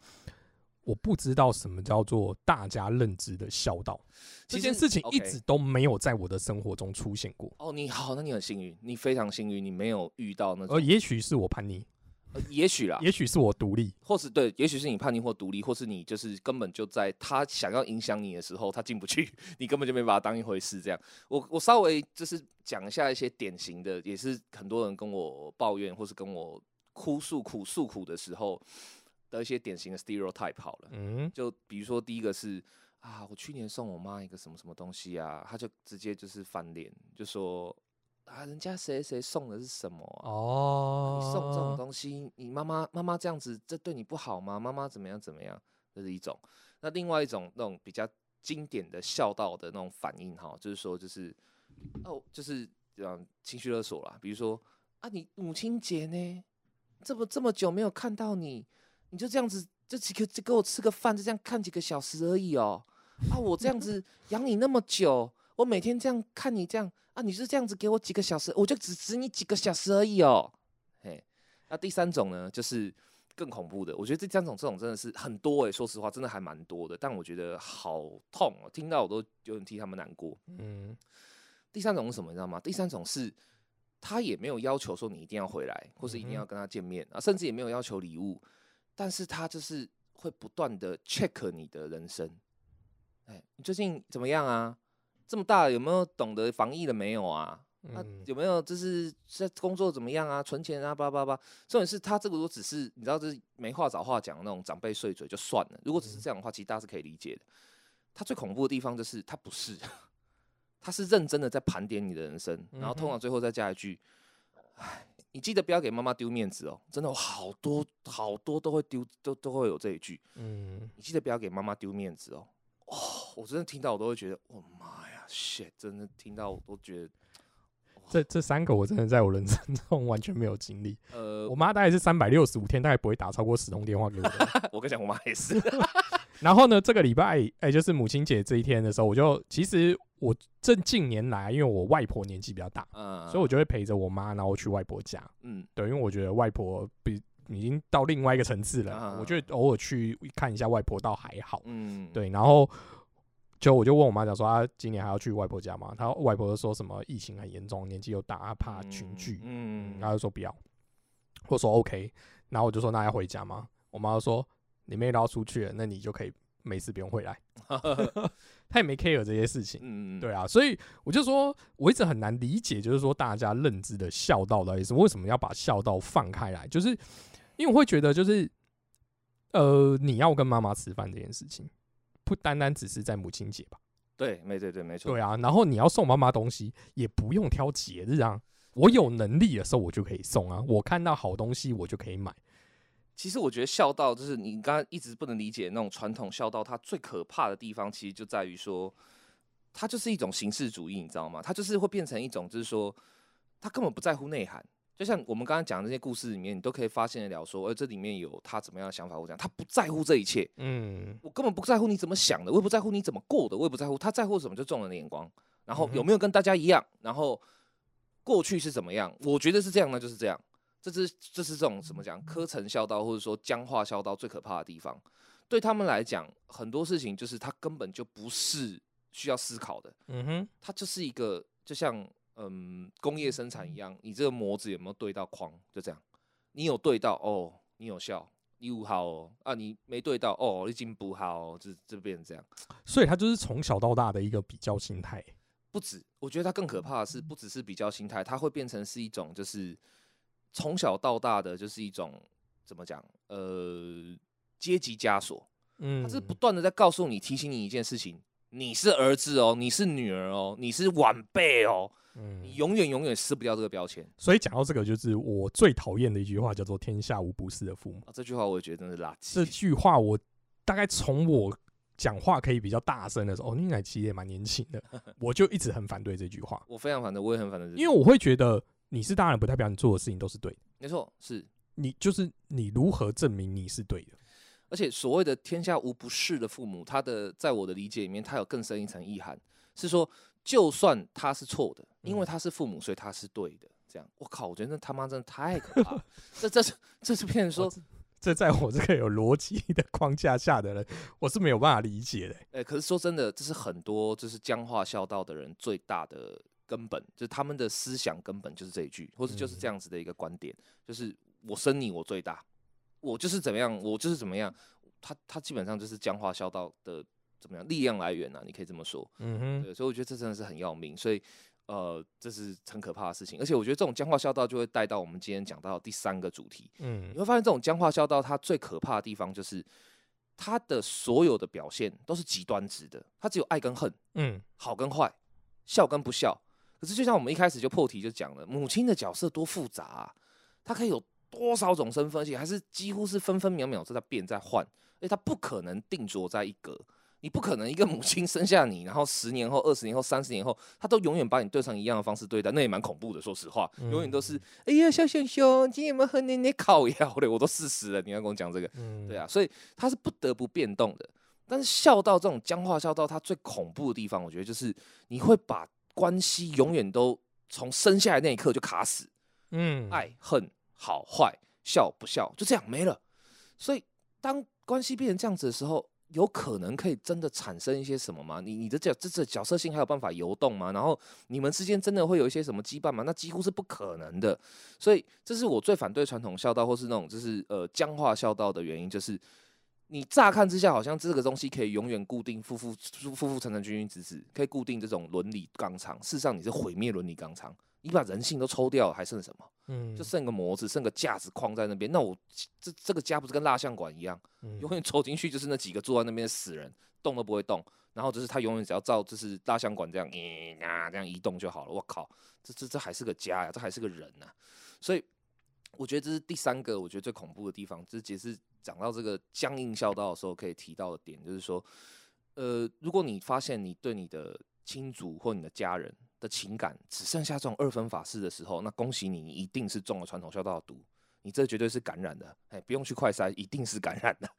我不知道什么叫做大家认知的孝道，这件事情一直都没有在我的生活中出现过，哦，你好，那你很幸运，你非常幸运，你没有遇到那种，而也许是我叛逆，呃也许啦，也许是我独立，或是对，也许是你叛逆或独立，或是你就是根本就在他想要影响你的时候，他进不去，你根本就没把他当一回事。这样，我我稍微就是讲一下一些典型的，也是很多人跟我抱怨或是跟我哭诉苦诉苦的时候的一些典型的 stereotype 好了。嗯，就比如说第一个是啊，我去年送我妈一个什么什么东西啊，他就直接就是翻脸，就说啊，人家谁谁送的是什么啊、哦，你送这种东西，你妈妈妈妈这样子，这对你不好吗？妈妈怎么样怎么样？这是一种。那另外一种那种比较经典的孝道的那种反应哈，就是说就是哦，就是嗯情绪勒索啦。比如说啊，你母亲节呢，这么这么久没有看到你，你就这样子，这几个就给我吃个饭，就这样看几个小时而已哦。啊，我这样子养你那么久，我每天这样看你这样啊，你是这样子给我几个小时，我就只值你几个小时而已哦。嘿，那第三种呢，就是更恐怖的。我觉得这三种这种真的是很多诶、说实话，真的还蛮多的。但我觉得好痛哦，听到我都有点替他们难过。嗯第三种是什么，你知道吗？第三种是他也没有要求说你一定要回来，或是一定要跟他见面啊，甚至也没有要求礼物，但是他就是会不断的 check 你的人生。哎，你最近怎么样啊？这么大有没有懂得防疫的没有啊？啊嗯，有没有就是在工作怎么样啊？存钱啊，叭叭叭。重点是他这个如果只是你知道，这是没话找话讲的那种长辈碎嘴就算了。如果只是这样的话，其实大家是可以理解的。他最恐怖的地方就是他不是，他是认真的在盘点你的人生，然后通常最后再加一句：“哎，你记得不要给妈妈丢面子哦。”真的有好多好多都会丢，都都会有这一句。嗯，你记得不要给妈妈丢面子哦。哦，我真的听到我都会觉得，我、妈呀，shit！真的听到我都觉得，这这三个我真的在我人生 中完全没有经历。呃，我妈大概是三百六十五天，大概不会打超过十通电话给我的。我跟你讲，我妈也是。然后呢，这个礼拜，哎、就是母亲节这一天的时候，我就其实我这近年来，因为我外婆年纪比较大，嗯，所以我就会陪着我妈，然后去外婆家。嗯对，因为我觉得外婆比已经到另外一个层次了，啊我觉得偶尔去看一下外婆倒还好。嗯，对，然后就我就问我妈讲说，她今年还要去外婆家吗？她外婆就说什么疫情很严重，年纪又大，她怕群聚，嗯，然后就说不要，我说 OK，然后我就说那要回家吗？我妈就说你妹都要出去了，那你就可以没事不用回来。她也没 care 这些事情，嗯，对啊，所以我就说我一直很难理解，就是说大家认知的孝道到底是为什么要把孝道放开来？就是因为我会觉得，就是呃，你要跟妈妈吃饭这件事情，不单单只是在母亲节吧？对，没对对，没错，对啊，然后你要送妈妈东西，也不用挑节日啊。我有能力的时候，我就可以送啊。我看到好东西，我就可以买。其实我觉得孝道就是你刚刚一直不能理解那种传统孝道，它最可怕的地方，其实就在于说，它就是一种形式主义，你知道吗？它就是会变成一种，就是说，他根本不在乎内涵。就像我们刚刚讲的那些故事里面，你都可以发现得了说，呃，这里面有他怎么样的想法，我讲他不在乎这一切，嗯。我根本不在乎你怎么想的，我也不在乎你怎么过的，我也不在乎他在乎什么，就众人的眼光，然后有没有跟大家一样，然后过去是怎么样，我觉得是这样，那就是这样。这是这是这种怎么讲科层孝道或者说僵化孝道最可怕的地方。对他们来讲，很多事情就是他根本就不是需要思考的，嗯哼，他就是一个就像嗯工业生产一样，你这个模子有没有对到框，就这样，你有对到哦，你有效，你有好哦啊，你没对到哦，你进不好哦，就就变成这样。所以他就是从小到大的一个比较心态。不止，我觉得他更可怕的是，不只是比较心态，他会变成是一种就是从小到大的就是一种怎么讲呃阶级枷锁，嗯，他是不断的在告诉你、提醒你一件事情：你是儿子哦，你是女儿哦，你是晚辈哦，嗯你，永远永远撕不掉这个标签所以讲到这个，就是我最讨厌的一句话，叫做“天下无不是的父母啊！这句话我也觉得真是垃圾”。这。句话我大概从我讲话可以比较大声的时候，哦，你奶其实也蛮年轻的，我就一直很反对这句话，我非常反对，我也很反对，因为我会觉得你是大人，不代表你做的事情都是对的。没错是，你就是你如何证明你是对的？而且所谓的天下无不是的父母，他的在我的理解里面，他有更深一层意涵，是说就算他是错的，因为嗯。他是父母，所以他是对的。这样，我靠，我觉得那他妈真的太可怕了。这这是这是骗人说，这在我这个有逻辑的框架下的人，我是没有办法理解的、哎、可是说真的，这是很多就是僵化孝道的人最大的根本，就是他们的思想根本就是这一句，或者就是这样子的一个观点，就是我生你我最大，我就是怎么样，我就是怎么样，他他基本上就是僵化孝道的怎么样力量来源啊，你可以这么说。嗯哼，对，所以我觉得这真的是很要命，所以呃，这是很可怕的事情。而且我觉得这种僵化孝道就会带到我们今天讲到的第三个主题，嗯你会发现这种僵化孝道它最可怕的地方就是它的所有的表现都是极端值的，它只有爱跟恨，嗯好跟坏，孝跟不孝。可是就像我们一开始就破题就讲了，母亲的角色多复杂啊，她可以有多少种身份，而且还是几乎是分分秒秒都在变在换，而且她不可能定着在一格。你不可能一个母亲生下你，然后十年后、二十年后、三十年后，她都永远把你对上一样的方式对待，那也蛮恐怖的。说实话，永远都是哎呀，小熊熊，今天有没有和奶奶烤药嘞？我都四十了，你要跟我讲这个？嗯，对啊，所以它是不得不变动的。但是孝道这种僵化孝道，它最恐怖的地方，我觉得就是你会把关系永远都从生下来那一刻就卡死，嗯，爱恨好坏笑不笑就这样没了。所以当关系变成这样子的时候，有可能可以真的产生一些什么吗？你你的角这这角色性还有办法游动吗？然后你们之间真的会有一些什么羁绊吗？那几乎是不可能的。所以这是我最反对传统孝道或是那种就是呃僵化孝道的原因，就是你乍看之下好像这个东西可以永远固定复复复复成成君君子子，可以固定这种伦理纲常。事实上你是毁灭伦理纲常，你把人性都抽掉了，还剩什么？嗯，就剩个模子，剩个架子框在那边。那我这这个家不是跟蜡像馆一样，嗯永远 走进去就是那几个坐在那边的死人，动都不会动。然后就是他永远只要照就是蜡像馆这样，咦、啊这样移动就好了。我靠，这这这还是个家呀，这还是个人呐、所以我觉得这是第三个我觉得最恐怖的地方，这也是讲到这个僵硬孝道的时候可以提到的点，就是说，呃，如果你发现你对你的亲族或你的家人的情感只剩下这种二分法式的时候，那恭喜你，你一定是中了传统孝道的毒，你这绝对是感染的，哎，不用去快筛，一定是感染的。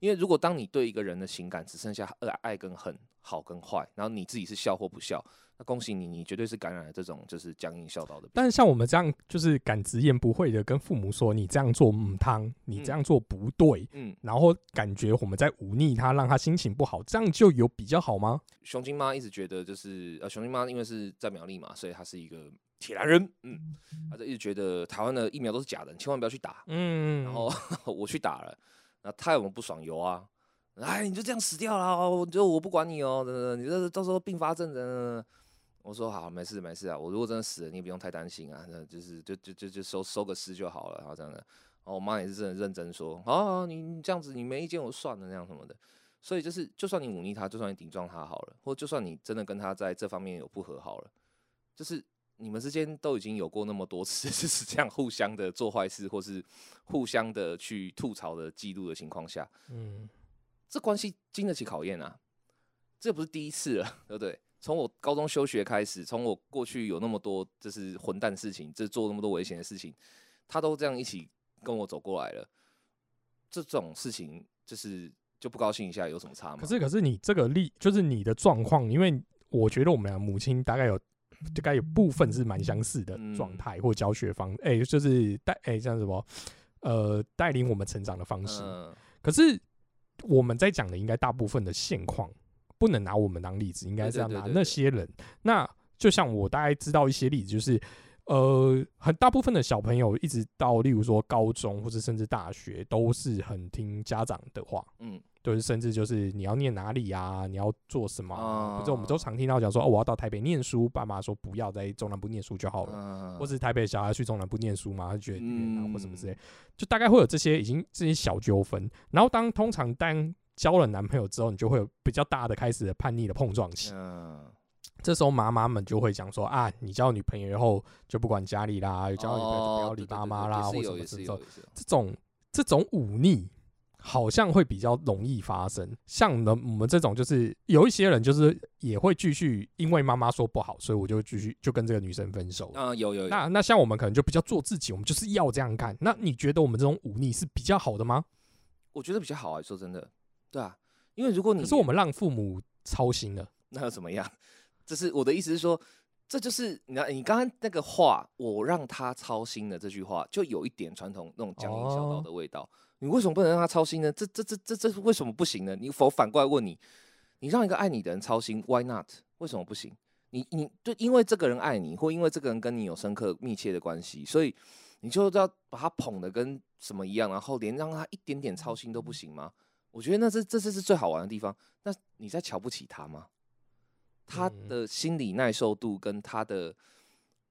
因为如果当你对一个人的情感只剩下爱爱跟恨、好跟坏，然后你自己是笑或不笑，那恭喜你，你绝对是感染了这种就是僵硬孝道的。但是像我们这样就是敢直言不讳的跟父母说，你这样做母汤，你这样做不对，嗯，然后感觉我们在忤逆他，让他心情不好，这样就有比较好吗？熊金妈一直觉得就是呃，熊金妈因为是在苗栗嘛，所以她是一个铁男人，嗯，她就一直觉得台湾的疫苗都是假的，你千万不要去打。嗯，然后 我去打了，那他有没有不爽？有啊，哎，你就这样死掉了，我就我不管你哦，等等，你这到时候并发症等等。我说好，没事没事啊，我如果真的死了，你也不用太担心啊，那就是就就就就收收个尸就好了，然后这样的。然后我妈也是真的认真说，哦，你你这样子你没意见我算了那样什么的。所以就是，就算你忤逆他，就算你顶撞他好了，或就算你真的跟他在这方面有不和好了，就是你们之间都已经有过那么多次，就是这样互相的做坏事，或是互相的去吐槽的记录的情况下，嗯这关系经得起考验啊！这不是第一次了，对不对？从我高中休学开始，从我过去有那么多就是混蛋事情，这做那么多危险的事情，他都这样一起跟我走过来了，这种事情就是就不高兴一下有什么差吗？可是可是你这个例就是你的状况，因为我觉得我们俩母亲大概有大概有部分是蛮相似的嗯状态或教学方，哎、就是带哎、像什么呃带领我们成长的方式。嗯可是我们在讲的应该大部分的现况，不能拿我们当例子，应该是要拿那些人。那就像我大概知道一些例子，就是呃，很大部分的小朋友一直到例如说高中或者甚至大学，都是很听家长的话。嗯就是甚至就是你要念哪里啊，你要做什么、啊，不是我们都啊常听到讲说哦，我要到台北念书，爸妈说不要在中南部念书就好了，嗯。或是台北小孩去中南部念书嘛，他觉得远啊、或什么之类嗯，就大概会有这些已经这些小纠纷。然后当通常当交了男朋友之后，你就会有比较大的开始叛逆的碰撞期。嗯，这时候妈妈们就会讲说啊，你交女朋友以后就不管家里啦，有交女朋友就不要理爸妈啦，或什么之类这种这种忤逆好像会比较容易发生。像呢，我们这种就是有一些人就是也会继续，因为妈妈说不好，所以我就继续就跟这个女生分手。啊，有有有，那那像我们可能就比较做自己，我们就是要这样干。那你觉得我们这种忤逆是比较好的吗？我觉得比较好啊，说真的，对啊，因为如果你可是我们让父母操心了，那又怎么样？这是我的意思是说，这就是你看你刚刚那个话，我让他操心的这句话，就有一点传统那种江阴小道哦的味道。你为什么不能让他操心呢？这这这这这为什么不行呢？你否反过来问你，你让一个爱你的人操心，Why not？为什么不行？你你就，因为这个人爱你，或因为这个人跟你有深刻密切的关系，所以你就要把他捧的跟什么一样，然后连让他一点点操心都不行吗？我觉得那这这这是最好玩的地方。那你在瞧不起他吗？他嗯的心理耐受度跟他的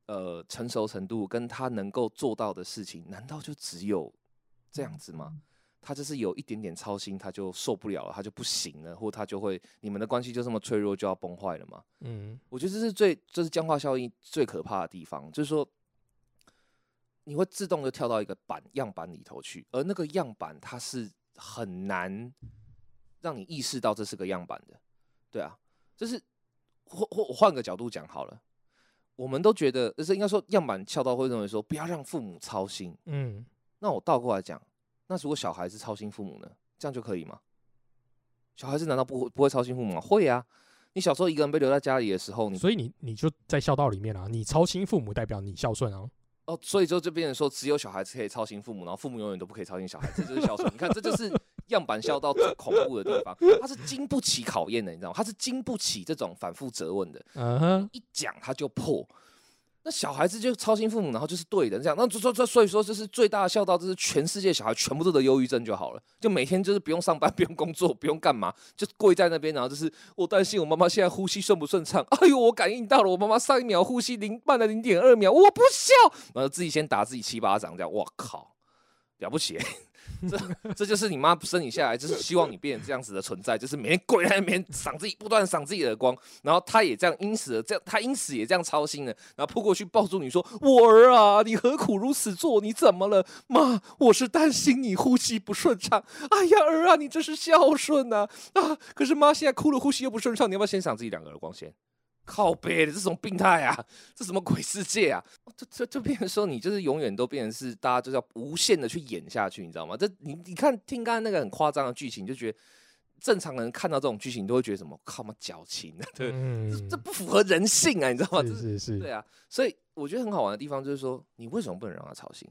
呃成熟程度，跟他能够做到的事情，难道就只有这样子吗？他就是有一点点操心，他就受不了了，他就不行了，或他就会你们的关系就这么脆弱，就要崩坏了吗？嗯我觉得这是最，这是僵化效应最可怕的地方，就是说，你会自动的跳到一个板样板里头去，而那个样板它是很难让你意识到这是个样板的，对啊，就是或或我换个角度讲好了，我们都觉得，就是应该说样板翘到会认为说不要让父母操心，嗯，那我倒过来讲，那如果小孩子操心父母呢，这样就可以吗？小孩子难道不会不会操心父母吗？会啊！你小时候一个人被留在家里的时候，你所以你你就在孝道里面啊，你操心父母代表你孝顺啊。哦，所以就就变成说，只有小孩子可以操心父母，然后父母永远都不可以操心小孩子，这就是孝顺。你看，这就是样板孝道最恐怖的地方，它是经不起考验的，你知道吗？它是经不起这种反复责问的，嗯哼，一讲它就破。那小孩子就操心父母，然后就是对的，这样，那这这，所以说这是最大的孝道，就是全世界小孩全部都得忧郁症就好了，就每天就是不用上班，不用工作，不用干嘛，就跪在那边，然后就是我担心我妈妈现在呼吸顺不顺畅，哎呦，我感应到了，我妈妈上一秒呼吸零慢了零点二秒，我不孝，然后自己先打自己七巴掌，这样，我靠，了不起、这 这就是你妈生你下来，就是希望你变成这样子的存在，就是每天跪在那边赏自己，不断赏自己的光，然后他也这样，因此这样，他因此也这样操心了，然后扑过去抱住你说：“我儿啊，你何苦如此做？你怎么了？妈，我是担心你呼吸不顺畅。哎呀，儿啊，你真是孝顺呐啊可是妈现在哭了，呼吸又不顺畅，你要不要先赏自己两个耳光先？”靠背的，这什么病态啊？这什么鬼世界啊？这这就变成说你就是永远都变成是大家就是要无限的去演下去，你知道吗？这你你看听刚才那个很夸张的剧情，就觉得正常人看到这种剧情都会觉得什么靠嘛矫情啊，对，嗯这这不符合人性啊，你知道吗？这是是是，对啊，所以我觉得很好玩的地方就是说，你为什么不能让他操心？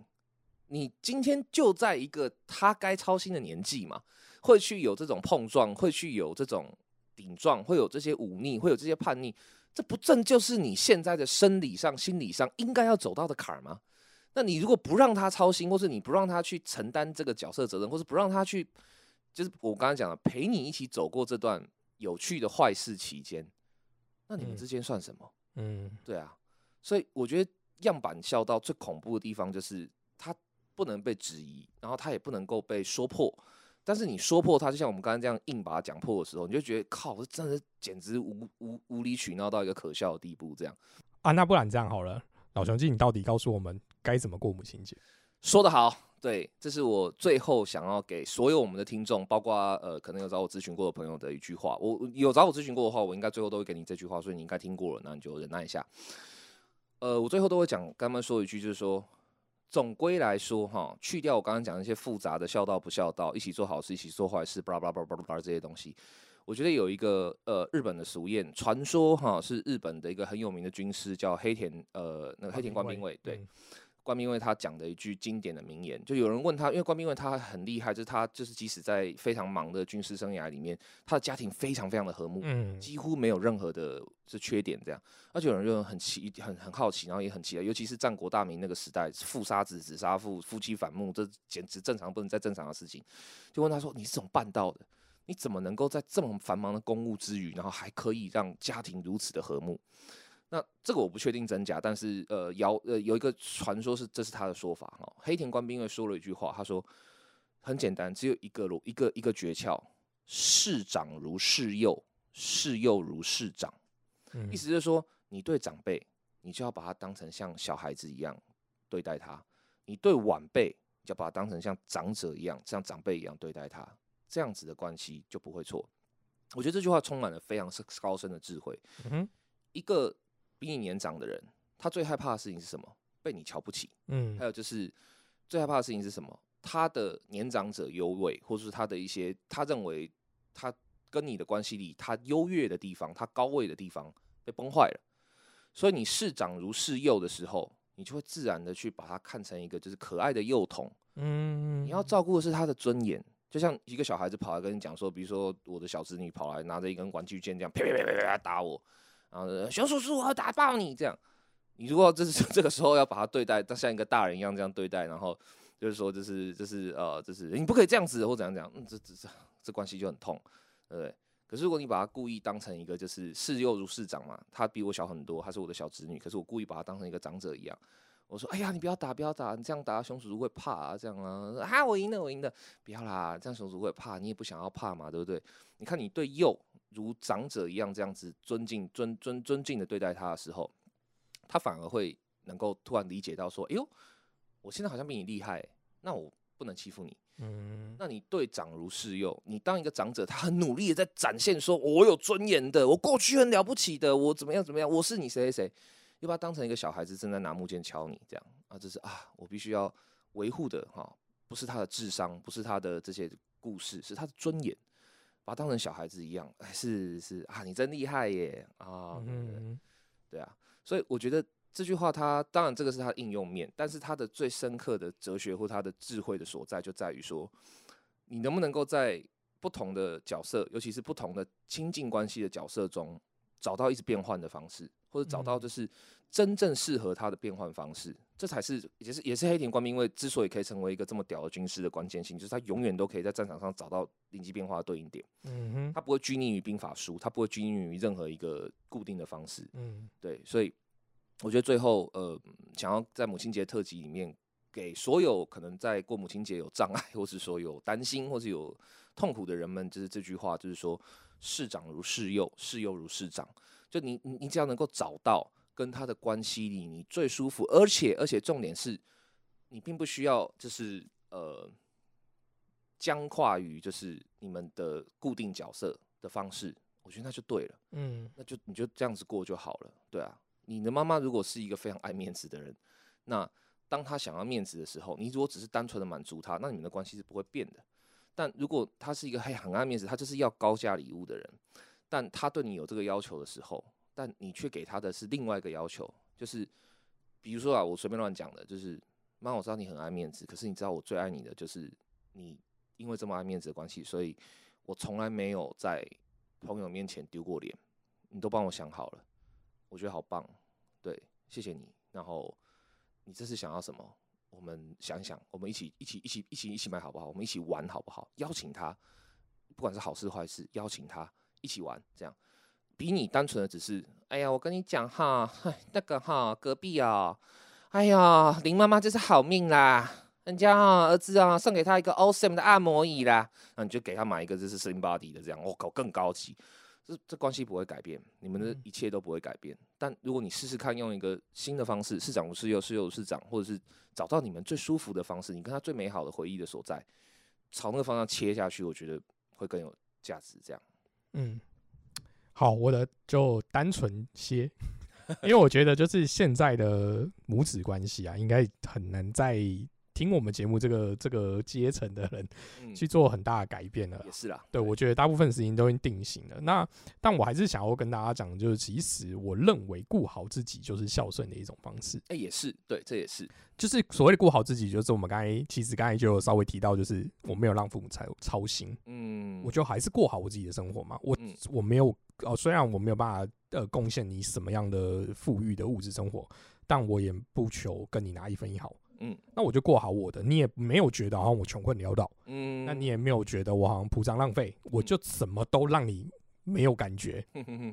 你今天就在一个他该操心的年纪嘛，会去有这种碰撞，会去有这种顶撞，会有这些忤逆，会有这些叛逆，这不正就是你现在的生理上、心理上应该要走到的坎儿吗？那你如果不让他操心，或是你不让他去承担这个角色责任，或是不让他去，就是我刚才讲的，陪你一起走过这段有趣的坏事期间，那你们嗯之间算什么？嗯对啊，所以我觉得样板孝道最恐怖的地方就是他不能被质疑，然后他也不能够被说破。但是你说破它，就像我们刚才这样硬把它讲破的时候，你就觉得靠，这真的简直无无无理取闹到一个可笑的地步。这样啊，那不然这样好了，老雄记，你到底告诉我们该怎么过母亲节？说得好，对，这是我最后想要给所有我们的听众，包括呃可能有找我咨询过的朋友的一句话。我我有找我咨询过的话，我应该最后都会给你这句话，所以你应该听过了，那你就忍耐一下。呃，我最后都会讲，跟他们说一句，就是说，总归来说，哈，去掉我刚刚讲的一些复杂的孝道不孝道，一起做好事，一起做坏事，巴拉巴拉巴拉巴拉巴拉这些东西，我觉得有一个呃日本的俗谚，传说哈是日本的一个很有名的军师叫黑田呃那个黑田官兵卫，对，嗯官兵卫他讲的一句经典的名言，就有人问他，因为官兵卫他很厉害，就是他就是即使在非常忙的军事生涯里面，他的家庭非常非常的和睦，嗯几乎没有任何的是缺点这样。而且有人就很奇很很好奇，然后也很奇怪，尤其是战国大明那个时代，父杀子，子杀父，夫妻反目，这简直正常不能再正常的事情。就问他说：“你是怎么办到的？你怎么能够在这么繁忙的公务之余，然后还可以让家庭如此的和睦？”那这个我不确定真假，但是呃谣呃有一个传说是这是他的说法哈。黑田官兵卫说了一句话，他说很简单，只有一个路一个一个诀窍，视长如视幼，视幼如视长。嗯意思就是说，你对长辈，你就要把他当成像小孩子一样对待他；你对晚辈，你就要把他当成像长者一样，像长辈一样对待他。这样子的关系就不会错。我觉得这句话充满了非常深高深的智慧。嗯哼一个比你年长的人，他最害怕的事情是什么？被你瞧不起。嗯还有就是最害怕的事情是什么？他的年长者优位，或者是他的一些他认为他跟你的关系里他优越的地方，他高位的地方被崩坏了。所以你视长如视幼的时候，你就会自然的去把他看成一个就是可爱的幼童。嗯，你要照顾的是他的尊严，就像一个小孩子跑来跟你讲说，比如说我的小侄女跑来拿着一根玩具剑这样啪啪啪啪啪打我，然后熊叔叔我要打爆你这样。你如果这是 这个时候要把他对待，像一个大人一样这样对待，然后就是说就是就是呃就是你不可以这样子或怎样怎样，嗯这这这这关系就很痛，对不对？可是如果你把他故意当成一个就是视幼如视长嘛，他比我小很多，他是我的小侄女，可是我故意把他当成一个长者一样。我说：“哎呀，你不要打，不要打，你这样打熊叔叔会怕啊，这样啊，啊，我赢了，我赢了，不要啦，这样熊叔叔会怕，你也不想要怕嘛，对不对？你看你对幼如长者一样这样子尊敬、尊尊尊敬的对待他的时候，他反而会能够突然理解到说，哎呦，我现在好像比你厉害，那我不能欺负你。嗯那你对长如是幼，你当一个长者，他很努力的在展现说，我有尊严的，我过去很了不起的，我怎么样怎么样，我是你谁谁谁，又把他当成一个小孩子正在拿木剑敲你这样啊，这是啊，我必须要维护的哈，不是他的智商，不是他的这些故事，是他的尊严，把他当成小孩子一样，哎，是是啊，你真厉害耶啊，对啊，所以我觉得这句话它当然这个是它的应用面，但是它的最深刻的哲学或它的智慧的所在就在于说，你能不能够在不同的角色，尤其是不同的亲近关系的角色中，找到一直变换的方式，或者找到嗯。就是真正适合他的变换方式，这才是也是也是黑田官兵卫之所以可以成为一个这么屌的军师的关键性，就是他永远都可以在战场上找到灵机变化的对应点，嗯哼。他不会拘泥于兵法书，他不会拘泥于任何一个固定的方式，嗯。对，所以我觉得最后呃，想要在母亲节特辑里面，给所有可能在过母亲节有障碍，或是说有担心，或是有痛苦的人们，就是这句话，就是说视长如视幼，视幼如市长。就你你你只要能够找到跟他的关系里你最舒服，而且而且重点是，你并不需要就是呃僵化于就是你们的固定角色的方式，我觉得那就对了。嗯那就你就这样子过就好了，对啊。你的妈妈如果是一个非常爱面子的人，那当她想要面子的时候，你如果只是单纯的满足她，那你们的关系是不会变的。但如果他是一个很很爱面子，他就是要高价礼物的人，但他对你有这个要求的时候，但你却给他的是另外一个要求，就是比如说啊，我随便乱讲的，就是妈，我知道你很爱面子，可是你知道我最爱你的就是你，因为这么爱面子的关系，所以我从来没有在朋友面前丢过脸。你都帮我想好了，我觉得好棒，对，谢谢你。然后你这是想要什么？我们想一想，我们一起一起一起一起一起买好不好？我们一起玩好不好？邀请他，不管是好事坏事，邀请他一起玩，这样比你单纯的只是，哎呀，我跟你讲哈，哎，那个哈，隔壁啊，哎呀，林妈妈真是好命啦。人家啊，儿子啊，送给他一个 awesome 的按摩椅啦，那你就给他买一个就是 slim body 的，这样，我、靠，更高级。这这关系不会改变，你们的嗯一切都不会改变。但如果你试试看用一个新的方式，市长不是幼，是幼如是长，或者是找到你们最舒服的方式，你跟他最美好的回忆的所在，朝那个方向切下去，我觉得会更有价值。这样，嗯，好，我的就单纯些，因为我觉得就是现在的母子关系啊，应该很难在听我们节目这个这个阶层的人嗯，去做很大的改变了也。是啦。对，我觉得大部分事情都已经定型了。那但我还是想要跟大家讲，就是其实我认为顾好自己就是孝顺的一种方式。哎、也是，对，这也是，就是所谓的顾好自己，就是我们刚才其实刚才就有稍微提到，就是我没有让父母操操心，嗯，我就还是过好我自己的生活嘛。我嗯我没有哦，虽然我没有办法呃贡献你什么样的富裕的物质生活，但我也不求跟你拿一分一毫。嗯那我就过好我的，你也没有觉得好像我穷困潦倒，嗯，那你也没有觉得我好像铺张浪费，我嗯就什么都让你没有感觉。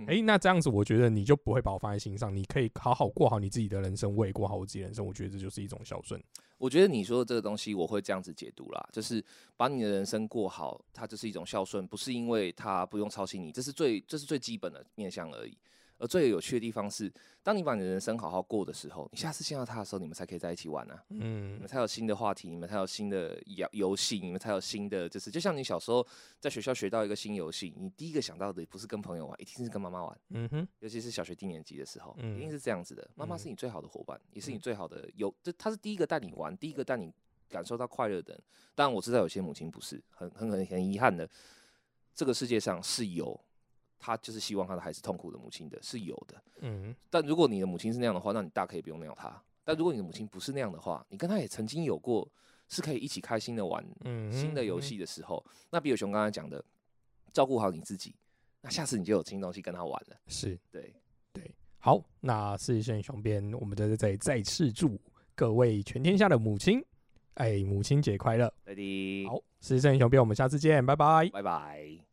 哎、那这样子，我觉得你就不会把我放在心上，你可以好好过好你自己的人生，我也过好我自己的人生。我觉得这就是一种孝顺。我觉得你说的这个东西，我会这样子解读啦，就是把你的人生过好，它就是一种孝顺，不是因为他不用操心你，这是最这是最基本的面向而已。而最有趣的地方是，当你把你的人生好好过的时候，你下次见到他的时候，你们才可以在一起玩啊，你嗯们才有新的话题，你们才有新的游游戏，你们才有新的，就是就像你小时候在学校学到一个新游戏，你第一个想到的不是跟朋友玩，一定是跟妈妈玩。嗯哼，尤其是小学低年级的时候，嗯一定是这样子的。妈妈嗯是你最好的伙伴，也是你最好的有，这她是第一个带你玩，第一个带你感受到快乐的人。当然我知道有些母亲不是，很很很很遗憾的，这个世界上是有，她就是希望他的孩子痛苦的母亲的，是有的。嗯但如果你的母亲是那样的话，那你大可以不用鸟他。但如果你的母亲不是那样的话，你跟他也曾经有过是可以一起开心的玩嗯，新的游戏的时候，那比尔熊刚才讲的，照顾好你自己，那下次你就有新东西跟他玩了。是对对，好。那四线熊边，我们在这里再次祝各位全天下的母亲，哎，母亲节快乐！再见，好，四线熊边，我们下次见，拜拜。拜拜。